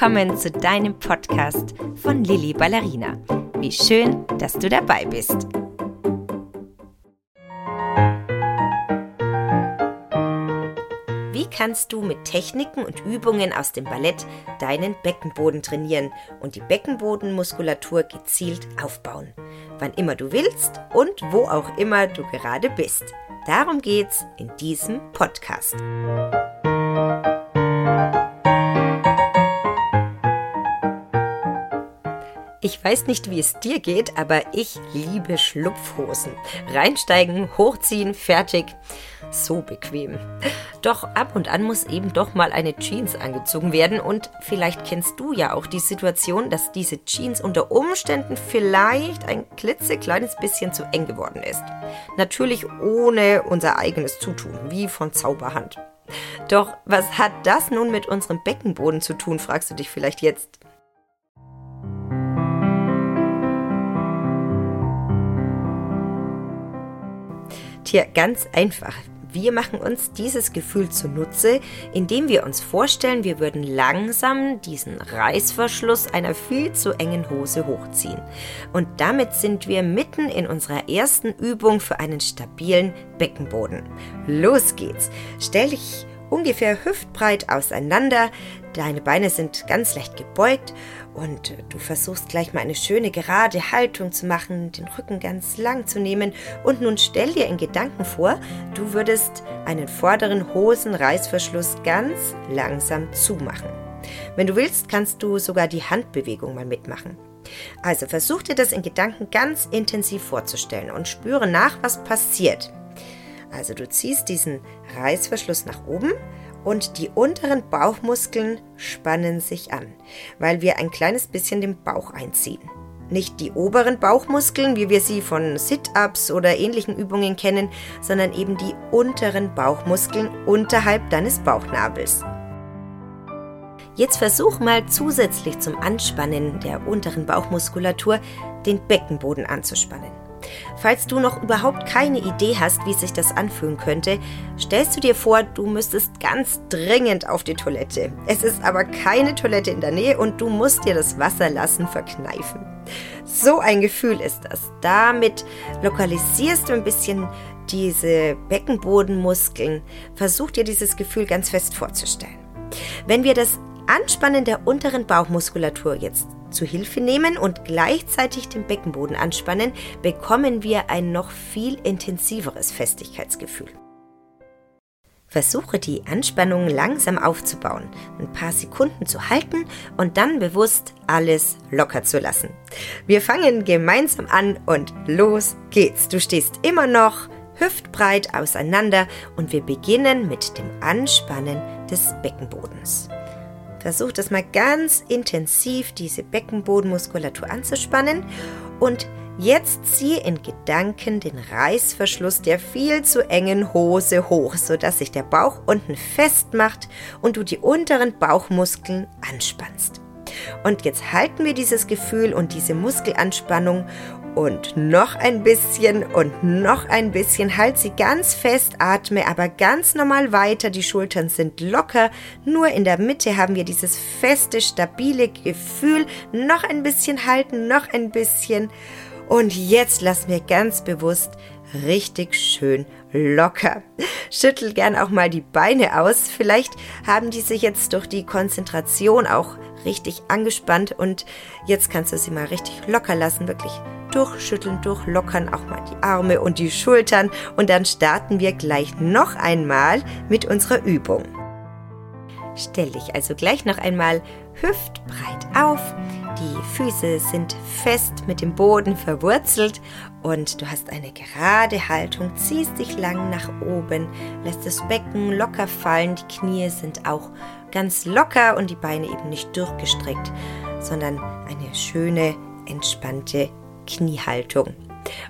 willkommen zu deinem Podcast von Lilly Ballerina. Wie schön, dass du dabei bist. Wie kannst du mit Techniken und Übungen aus dem Ballett deinen Beckenboden trainieren und die Beckenbodenmuskulatur gezielt aufbauen? Wann immer du willst und wo auch immer du gerade bist. Darum geht's in diesem Podcast. Ich weiß nicht, wie es dir geht, aber ich liebe Schlupfhosen. Reinsteigen, hochziehen, fertig. So bequem. Doch ab und an muss eben doch mal eine Jeans angezogen werden und vielleicht kennst du ja auch die Situation, dass diese Jeans unter Umständen vielleicht ein klitzekleines bisschen zu eng geworden ist. Natürlich ohne unser eigenes Zutun, wie von Zauberhand. Doch was hat das nun mit unserem Beckenboden zu tun, fragst du dich vielleicht jetzt. Tja, ganz einfach. Wir machen uns dieses Gefühl zunutze, indem wir uns vorstellen, wir würden langsam diesen Reißverschluss einer viel zu engen Hose hochziehen. Und damit sind wir mitten in unserer ersten Übung für einen stabilen Beckenboden. Los geht's. Stell dich ungefähr hüftbreit auseinander, deine Beine sind ganz leicht gebeugt und du versuchst gleich mal eine schöne gerade Haltung zu machen, den Rücken ganz lang zu nehmen und nun stell dir in Gedanken vor, du würdest einen vorderen Hosenreißverschluss ganz langsam zumachen. Wenn du willst, kannst du sogar die Handbewegung mal mitmachen. Also versuch dir das in Gedanken ganz intensiv vorzustellen und spüre nach, was passiert. Also du ziehst diesen Reißverschluss nach oben und die unteren Bauchmuskeln spannen sich an, weil wir ein kleines bisschen den Bauch einziehen. Nicht die oberen Bauchmuskeln, wie wir sie von Sit-ups oder ähnlichen Übungen kennen, sondern eben die unteren Bauchmuskeln unterhalb deines Bauchnabels. Jetzt versuch mal zusätzlich zum Anspannen der unteren Bauchmuskulatur den Beckenboden anzuspannen. Falls du noch überhaupt keine Idee hast, wie sich das anfühlen könnte, stellst du dir vor, du müsstest ganz dringend auf die Toilette. Es ist aber keine Toilette in der Nähe und du musst dir das Wasserlassen verkneifen. So ein Gefühl ist das. Damit lokalisierst du ein bisschen diese Beckenbodenmuskeln. Versuch dir dieses Gefühl ganz fest vorzustellen. Wenn wir das Anspannen der unteren Bauchmuskulatur jetzt zu Hilfe nehmen und gleichzeitig den Beckenboden anspannen, bekommen wir ein noch viel intensiveres Festigkeitsgefühl. Versuche die Anspannung langsam aufzubauen, ein paar Sekunden zu halten und dann bewusst alles locker zu lassen. Wir fangen gemeinsam an und los geht's. Du stehst immer noch hüftbreit auseinander und wir beginnen mit dem Anspannen des Beckenbodens. Versuch das mal ganz intensiv, diese Beckenbodenmuskulatur anzuspannen und jetzt ziehe in Gedanken den Reißverschluss der viel zu engen Hose hoch, sodass sich der Bauch unten festmacht und du die unteren Bauchmuskeln anspannst. Und jetzt halten wir dieses Gefühl und diese Muskelanspannung und noch ein bisschen und noch ein bisschen. Halt sie ganz fest, atme aber ganz normal weiter. Die Schultern sind locker. Nur in der Mitte haben wir dieses feste, stabile Gefühl. Noch ein bisschen halten, noch ein bisschen. Und jetzt lassen wir ganz bewusst richtig schön locker. Schüttel gern auch mal die Beine aus. Vielleicht haben die sich jetzt durch die Konzentration auch richtig angespannt und jetzt kannst du sie mal richtig locker lassen, wirklich durchschütteln, durchlockern, auch mal die Arme und die Schultern und dann starten wir gleich noch einmal mit unserer Übung. Stell dich also gleich noch einmal hüftbreit auf. Die Füße sind fest mit dem Boden verwurzelt und du hast eine gerade Haltung, ziehst dich lang nach oben, lässt das Becken locker fallen, die Knie sind auch ganz locker und die Beine eben nicht durchgestreckt, sondern eine schöne, entspannte Kniehaltung.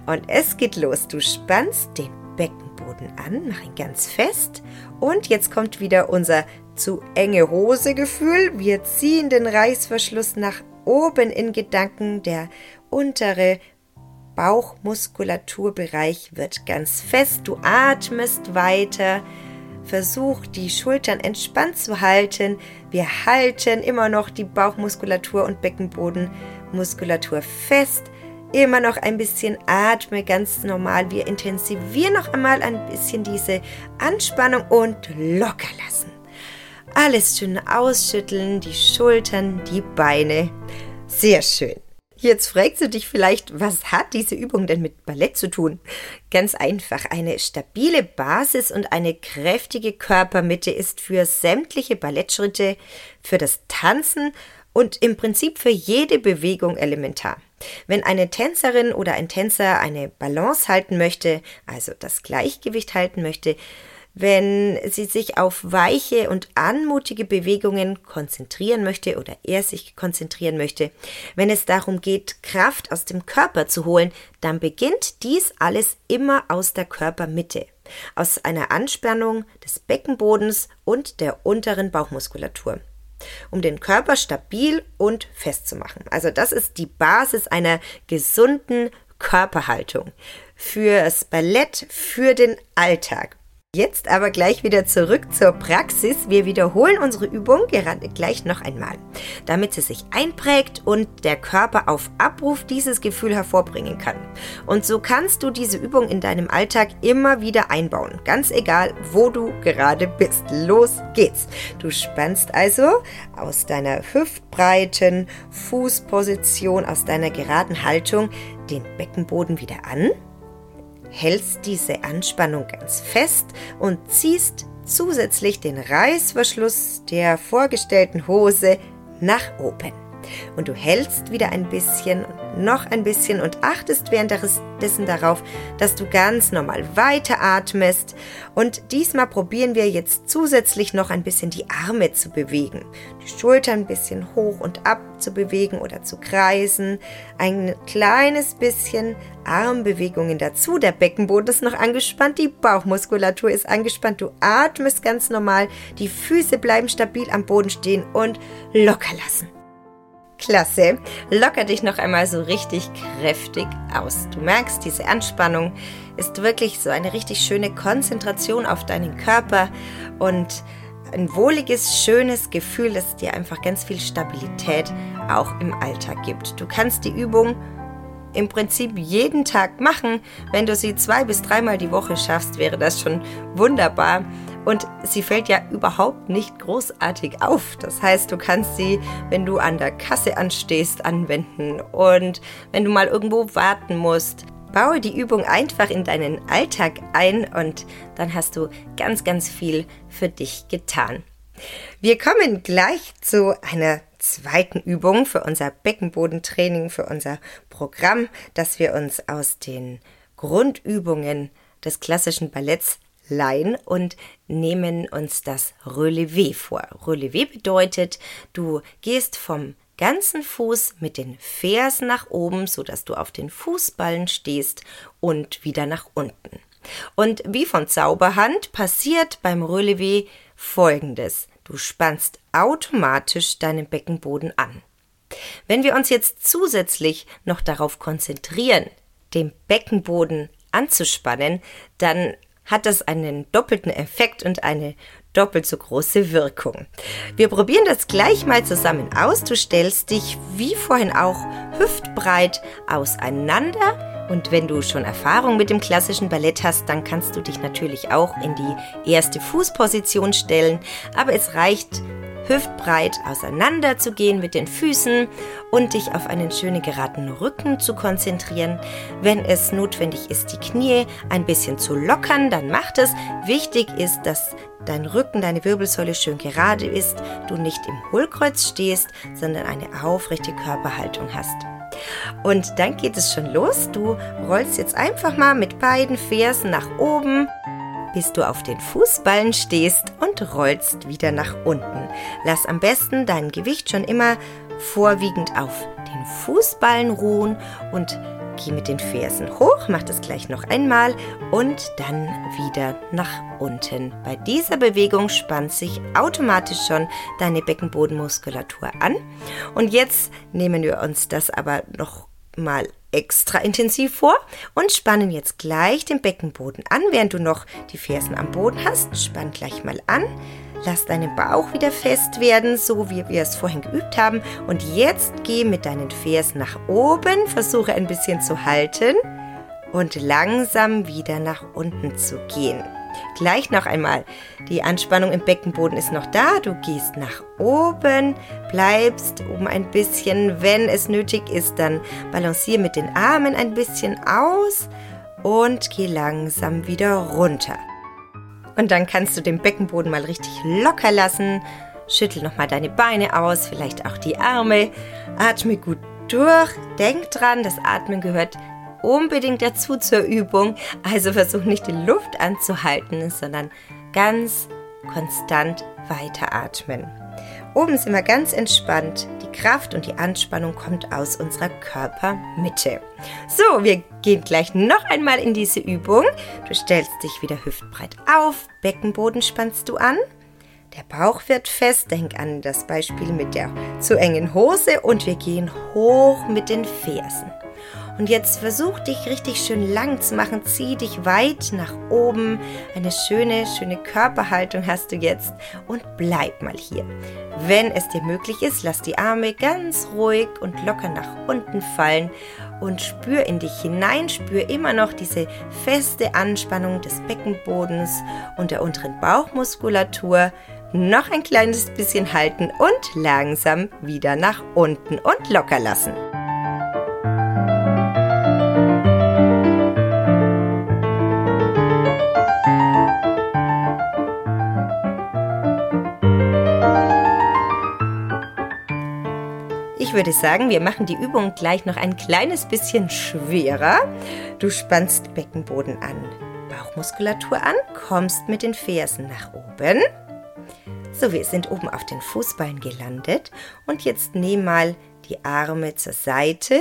Und es geht los. Du spannst den Beckenboden an, mach ihn ganz fest. Und jetzt kommt wieder unser zu enge Hose Gefühl. Wir ziehen den Reißverschluss nach oben in Gedanken. Der untere Bauchmuskulaturbereich wird ganz fest. Du atmest weiter versuch die Schultern entspannt zu halten. Wir halten immer noch die Bauchmuskulatur und Beckenbodenmuskulatur fest. Immer noch ein bisschen atme ganz normal. Wir intensivieren noch einmal ein bisschen diese Anspannung und locker lassen. Alles schön ausschütteln, die Schultern, die Beine. Sehr schön. Jetzt fragst du dich vielleicht, was hat diese Übung denn mit Ballett zu tun? Ganz einfach, eine stabile Basis und eine kräftige Körpermitte ist für sämtliche Ballettschritte, für das Tanzen und im Prinzip für jede Bewegung elementar. Wenn eine Tänzerin oder ein Tänzer eine Balance halten möchte, also das Gleichgewicht halten möchte, wenn sie sich auf weiche und anmutige Bewegungen konzentrieren möchte oder er sich konzentrieren möchte, wenn es darum geht, Kraft aus dem Körper zu holen, dann beginnt dies alles immer aus der Körpermitte, aus einer Anspannung des Beckenbodens und der unteren Bauchmuskulatur um den Körper stabil und fest zu machen. Also das ist die Basis einer gesunden Körperhaltung fürs Ballett, für den Alltag. Jetzt aber gleich wieder zurück zur Praxis. Wir wiederholen unsere Übung gerade gleich noch einmal, damit sie sich einprägt und der Körper auf Abruf dieses Gefühl hervorbringen kann. Und so kannst du diese Übung in deinem Alltag immer wieder einbauen, ganz egal, wo du gerade bist. Los geht's. Du spannst also aus deiner hüftbreiten Fußposition, aus deiner geraden Haltung den Beckenboden wieder an hältst diese Anspannung ganz fest und ziehst zusätzlich den Reißverschluss der vorgestellten Hose nach oben und du hältst wieder ein bisschen noch ein bisschen und achtest währenddessen darauf, dass du ganz normal weiteratmest. Und diesmal probieren wir jetzt zusätzlich noch ein bisschen die Arme zu bewegen, die Schultern ein bisschen hoch und ab zu bewegen oder zu kreisen, ein kleines bisschen Armbewegungen dazu. Der Beckenboden ist noch angespannt, die Bauchmuskulatur ist angespannt, du atmest ganz normal, die Füße bleiben stabil am Boden stehen und locker lassen. Klasse. Locker dich noch einmal so richtig kräftig aus. Du merkst, diese Anspannung ist wirklich so eine richtig schöne Konzentration auf deinen Körper und ein wohliges, schönes Gefühl, das dir einfach ganz viel Stabilität auch im Alltag gibt. Du kannst die Übung im Prinzip jeden Tag machen. Wenn du sie zwei bis dreimal die Woche schaffst, wäre das schon wunderbar. Und sie fällt ja überhaupt nicht großartig auf. Das heißt, du kannst sie, wenn du an der Kasse anstehst, anwenden. Und wenn du mal irgendwo warten musst, baue die Übung einfach in deinen Alltag ein und dann hast du ganz, ganz viel für dich getan. Wir kommen gleich zu einer zweiten Übung für unser Beckenbodentraining, für unser Programm, das wir uns aus den Grundübungen des klassischen Balletts leihen und nehmen uns das Relevé vor. Relevé bedeutet, du gehst vom ganzen Fuß mit den Fersen nach oben, sodass du auf den Fußballen stehst und wieder nach unten. Und wie von Zauberhand passiert beim Relevé folgendes. Du spannst automatisch deinen Beckenboden an. Wenn wir uns jetzt zusätzlich noch darauf konzentrieren, den Beckenboden anzuspannen, dann hat das einen doppelten Effekt und eine doppelt so große Wirkung. Wir probieren das gleich mal zusammen aus. Du stellst dich wie vorhin auch hüftbreit auseinander. Und wenn du schon Erfahrung mit dem klassischen Ballett hast, dann kannst du dich natürlich auch in die erste Fußposition stellen. Aber es reicht hüftbreit auseinander zu gehen mit den Füßen und dich auf einen schönen geraden Rücken zu konzentrieren. Wenn es notwendig ist, die Knie ein bisschen zu lockern, dann macht es. Wichtig ist, dass dein Rücken, deine Wirbelsäule schön gerade ist, du nicht im Hohlkreuz stehst, sondern eine aufrechte Körperhaltung hast. Und dann geht es schon los. Du rollst jetzt einfach mal mit beiden Fersen nach oben bis du auf den Fußballen stehst und rollst wieder nach unten. Lass am besten dein Gewicht schon immer vorwiegend auf den Fußballen ruhen und geh mit den Fersen hoch, mach das gleich noch einmal und dann wieder nach unten. Bei dieser Bewegung spannt sich automatisch schon deine Beckenbodenmuskulatur an. Und jetzt nehmen wir uns das aber noch mal extra intensiv vor und spannen jetzt gleich den Beckenboden an, während du noch die Fersen am Boden hast. Spann gleich mal an. Lass deinen Bauch wieder fest werden, so wie wir es vorhin geübt haben. Und jetzt geh mit deinen Fersen nach oben, versuche ein bisschen zu halten und langsam wieder nach unten zu gehen. Gleich noch einmal. Die Anspannung im Beckenboden ist noch da. Du gehst nach oben, bleibst oben ein bisschen. Wenn es nötig ist, dann balanciere mit den Armen ein bisschen aus und geh langsam wieder runter. Und dann kannst du den Beckenboden mal richtig locker lassen. Schüttel nochmal deine Beine aus, vielleicht auch die Arme. Atme gut durch. Denk dran, das Atmen gehört unbedingt dazu zur Übung. Also versuch nicht die Luft anzuhalten, sondern ganz konstant weiteratmen. Oben sind wir ganz entspannt. Die Kraft und die Anspannung kommt aus unserer Körpermitte. So, wir gehen gleich noch einmal in diese Übung. Du stellst dich wieder hüftbreit auf, Beckenboden spannst du an. Der Bauch wird fest, denk an das Beispiel mit der zu engen Hose und wir gehen hoch mit den Fersen. Und jetzt versuch dich richtig schön lang zu machen. Zieh dich weit nach oben. Eine schöne, schöne Körperhaltung hast du jetzt. Und bleib mal hier. Wenn es dir möglich ist, lass die Arme ganz ruhig und locker nach unten fallen und spür in dich hinein. Spür immer noch diese feste Anspannung des Beckenbodens und der unteren Bauchmuskulatur. Noch ein kleines bisschen halten und langsam wieder nach unten und locker lassen. Ich würde sagen, wir machen die Übung gleich noch ein kleines bisschen schwerer. Du spannst Beckenboden an, Bauchmuskulatur an, kommst mit den Fersen nach oben. So, wir sind oben auf den Fußballen gelandet und jetzt nehm mal die Arme zur Seite,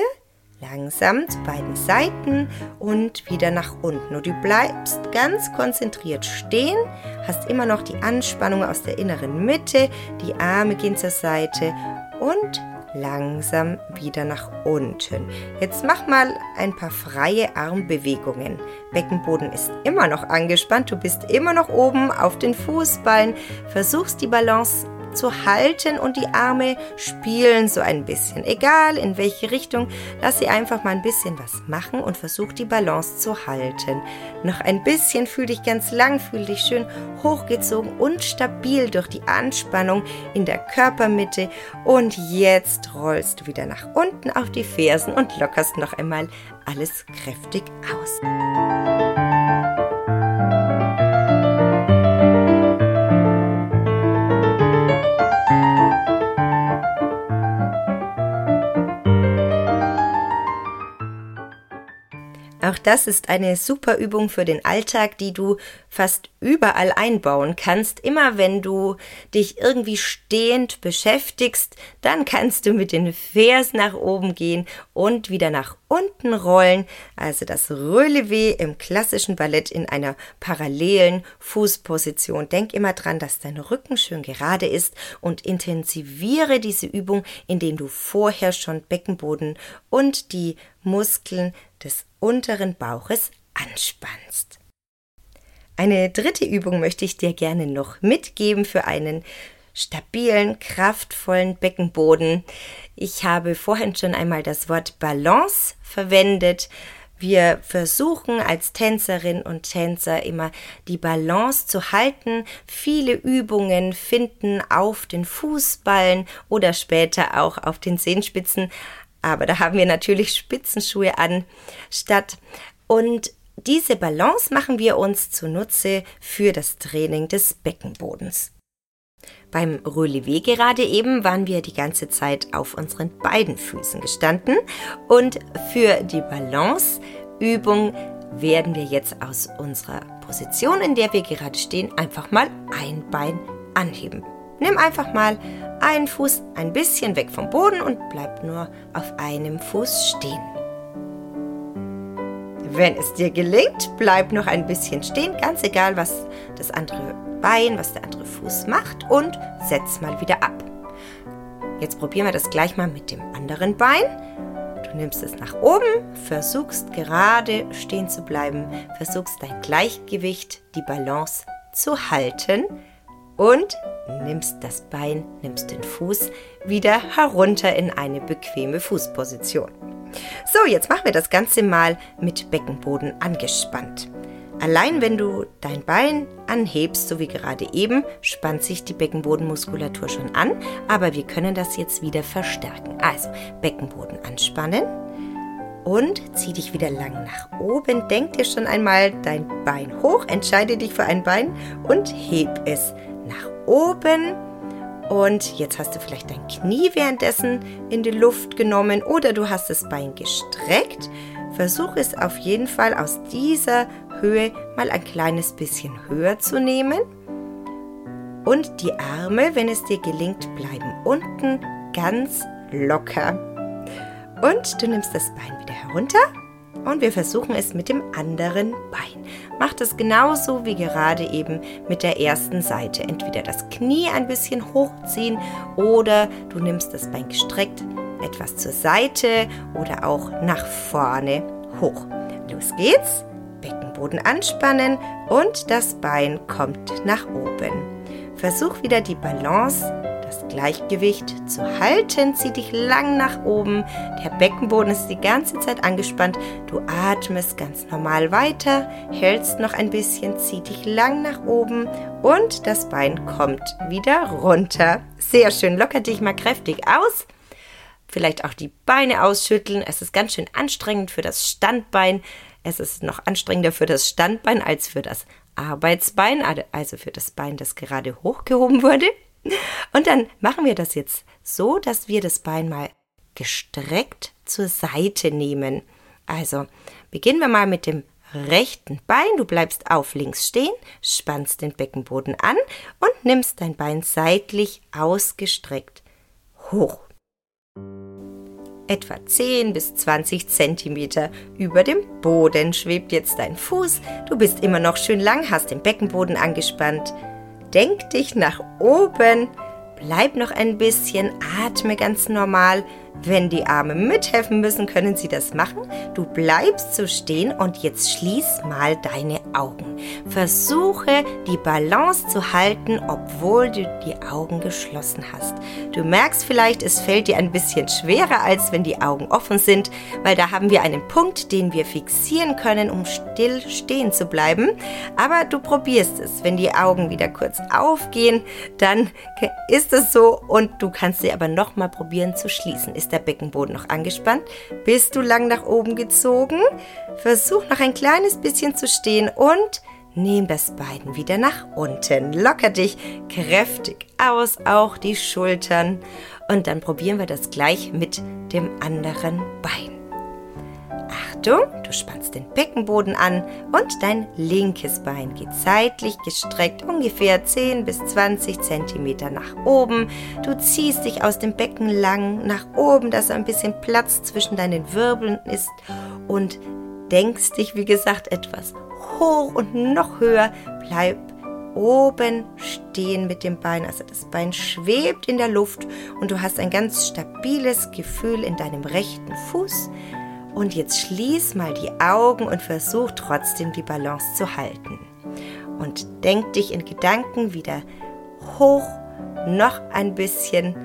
langsam zu beiden Seiten und wieder nach unten. Und du bleibst ganz konzentriert stehen, hast immer noch die Anspannung aus der inneren Mitte, die Arme gehen zur Seite und langsam wieder nach unten. Jetzt mach mal ein paar freie Armbewegungen. Beckenboden ist immer noch angespannt, du bist immer noch oben auf den Fußballen, versuchst die Balance zu halten und die Arme spielen so ein bisschen. Egal in welche Richtung, lass sie einfach mal ein bisschen was machen und versuch die Balance zu halten. Noch ein bisschen, fühl dich ganz lang, fühl dich schön hochgezogen und stabil durch die Anspannung in der Körpermitte. Und jetzt rollst du wieder nach unten auf die Fersen und lockerst noch einmal alles kräftig aus. Auch das ist eine super Übung für den Alltag, die du fast überall einbauen kannst. Immer wenn du dich irgendwie stehend beschäftigst, dann kannst du mit den Vers nach oben gehen und wieder nach unten rollen. Also das Relevé im klassischen Ballett in einer parallelen Fußposition. Denk immer dran, dass dein Rücken schön gerade ist und intensiviere diese Übung, indem du vorher schon Beckenboden und die Muskeln des unteren Bauches anspannst. Eine dritte Übung möchte ich dir gerne noch mitgeben für einen stabilen, kraftvollen Beckenboden. Ich habe vorhin schon einmal das Wort Balance verwendet. Wir versuchen als Tänzerin und Tänzer immer die Balance zu halten. Viele Übungen finden auf den Fußballen oder später auch auf den Zehenspitzen aber da haben wir natürlich Spitzenschuhe an statt. Und diese Balance machen wir uns zunutze für das Training des Beckenbodens. Beim Relevé gerade eben waren wir die ganze Zeit auf unseren beiden Füßen gestanden und für die Balanceübung werden wir jetzt aus unserer Position, in der wir gerade stehen, einfach mal ein Bein anheben. Nimm einfach mal einen Fuß ein bisschen weg vom Boden und bleib nur auf einem Fuß stehen. Wenn es dir gelingt, bleib noch ein bisschen stehen, ganz egal, was das andere Bein, was der andere Fuß macht und setz mal wieder ab. Jetzt probieren wir das gleich mal mit dem anderen Bein. Du nimmst es nach oben, versuchst gerade stehen zu bleiben, versuchst dein Gleichgewicht, die Balance zu halten und nimmst das Bein, nimmst den Fuß wieder herunter in eine bequeme Fußposition. So, jetzt machen wir das Ganze mal mit Beckenboden angespannt. Allein wenn du dein Bein anhebst, so wie gerade eben, spannt sich die Beckenbodenmuskulatur schon an, aber wir können das jetzt wieder verstärken. Also Beckenboden anspannen und zieh dich wieder lang nach oben. Denk dir schon einmal dein Bein hoch, entscheide dich für ein Bein und heb es oben. Und jetzt hast du vielleicht dein Knie währenddessen in die Luft genommen oder du hast das Bein gestreckt. Versuch es auf jeden Fall aus dieser Höhe mal ein kleines bisschen höher zu nehmen. Und die Arme, wenn es dir gelingt, bleiben unten ganz locker. Und du nimmst das Bein wieder herunter und wir versuchen es mit dem anderen Bein. Mach das genauso wie gerade eben mit der ersten Seite. Entweder das Knie ein bisschen hochziehen oder du nimmst das Bein gestreckt etwas zur Seite oder auch nach vorne hoch. Los geht's. Beckenboden anspannen und das Bein kommt nach oben. Versuch wieder die Balance, das Gleichgewicht zu halten. Zieh dich lang nach oben. Der Beckenboden ist die ganze Zeit angespannt. Du atmest ganz normal weiter, hältst noch ein bisschen, zieh dich lang nach oben und das Bein kommt wieder runter. Sehr schön. Locker dich mal kräftig aus vielleicht auch die Beine ausschütteln. Es ist ganz schön anstrengend für das Standbein. Es ist noch anstrengender für das Standbein als für das Arbeitsbein, also für das Bein, das gerade hochgehoben wurde. Und dann machen wir das jetzt so, dass wir das Bein mal gestreckt zur Seite nehmen. Also beginnen wir mal mit dem rechten Bein. Du bleibst auf links stehen, spannst den Beckenboden an und nimmst dein Bein seitlich ausgestreckt hoch etwa 10 bis 20 Zentimeter über dem Boden schwebt jetzt dein Fuß. Du bist immer noch schön lang, hast den Beckenboden angespannt. Denk dich nach oben, bleib noch ein bisschen, atme ganz normal. Wenn die Arme mithelfen müssen, können sie das machen. Du bleibst so stehen und jetzt schließ mal deine Augen. Versuche die Balance zu halten, obwohl du die Augen geschlossen hast. Du merkst vielleicht, es fällt dir ein bisschen schwerer, als wenn die Augen offen sind, weil da haben wir einen Punkt, den wir fixieren können, um still stehen zu bleiben. Aber du probierst es. Wenn die Augen wieder kurz aufgehen, dann ist es so und du kannst sie aber nochmal probieren zu schließen. Ist ist der Beckenboden noch angespannt? Bist du lang nach oben gezogen? Versuch noch ein kleines bisschen zu stehen und nimm das Bein wieder nach unten. Locker dich kräftig aus, auch die Schultern. Und dann probieren wir das gleich mit dem anderen Bein. Achtung, du spannst den Beckenboden an und dein linkes Bein geht seitlich gestreckt ungefähr 10 bis 20 Zentimeter nach oben. Du ziehst dich aus dem Becken lang nach oben, dass ein bisschen Platz zwischen deinen Wirbeln ist und denkst dich, wie gesagt, etwas hoch und noch höher. Bleib oben stehen mit dem Bein. Also das Bein schwebt in der Luft und du hast ein ganz stabiles Gefühl in deinem rechten Fuß. Und jetzt schließ mal die Augen und versuch trotzdem die Balance zu halten. Und denk dich in Gedanken wieder hoch, noch ein bisschen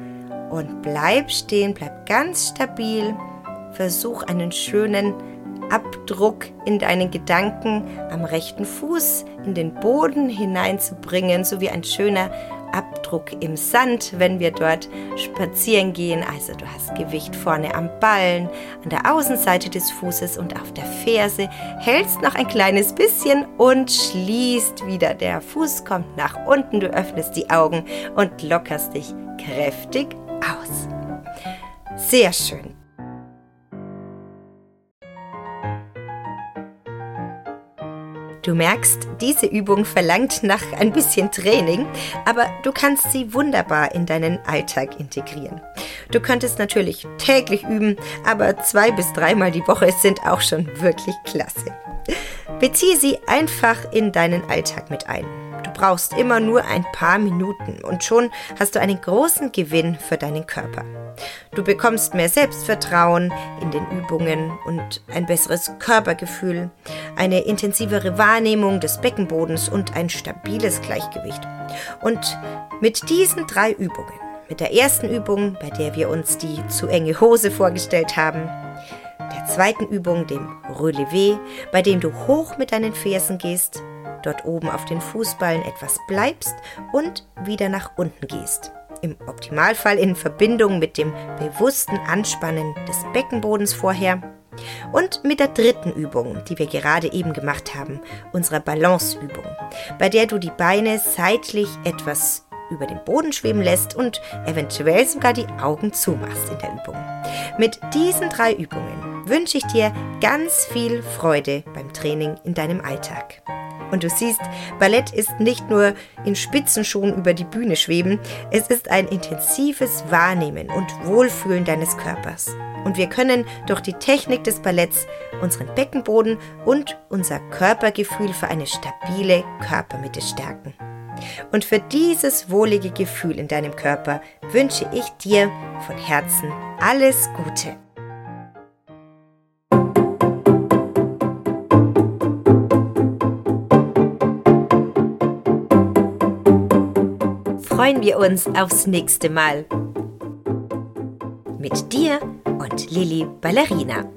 und bleib stehen, bleib ganz stabil. Versuch einen schönen Abdruck in deinen Gedanken am rechten Fuß in den Boden hineinzubringen, so wie ein schöner Abdruck im Sand, wenn wir dort spazieren gehen. Also du hast Gewicht vorne am Ballen, an der Außenseite des Fußes und auf der Ferse. Hältst noch ein kleines bisschen und schließt wieder. Der Fuß kommt nach unten, du öffnest die Augen und lockerst dich kräftig aus. Sehr schön. Du merkst, diese Übung verlangt nach ein bisschen Training, aber du kannst sie wunderbar in deinen Alltag integrieren. Du könntest natürlich täglich üben, aber zwei bis dreimal die Woche sind auch schon wirklich klasse. Beziehe sie einfach in deinen Alltag mit ein. Brauchst immer nur ein paar Minuten und schon hast du einen großen Gewinn für deinen Körper. Du bekommst mehr Selbstvertrauen in den Übungen und ein besseres Körpergefühl, eine intensivere Wahrnehmung des Beckenbodens und ein stabiles Gleichgewicht. Und mit diesen drei Übungen, mit der ersten Übung, bei der wir uns die zu enge Hose vorgestellt haben, der zweiten Übung, dem Relevé, bei dem du hoch mit deinen Fersen gehst, dort oben auf den Fußballen etwas bleibst und wieder nach unten gehst. Im Optimalfall in Verbindung mit dem bewussten Anspannen des Beckenbodens vorher. Und mit der dritten Übung, die wir gerade eben gemacht haben, unserer Balanceübung, bei der du die Beine seitlich etwas über den Boden schweben lässt und eventuell sogar die Augen zumachst in der Übung. Mit diesen drei Übungen wünsche ich dir ganz viel Freude beim Training in deinem Alltag. Und du siehst, Ballett ist nicht nur in Spitzenschuhen über die Bühne schweben, es ist ein intensives Wahrnehmen und Wohlfühlen deines Körpers. Und wir können durch die Technik des Balletts unseren Beckenboden und unser Körpergefühl für eine stabile Körpermitte stärken. Und für dieses wohlige Gefühl in deinem Körper wünsche ich dir von Herzen alles Gute. Freuen wir uns aufs nächste Mal. Mit dir und Lilly Ballerina.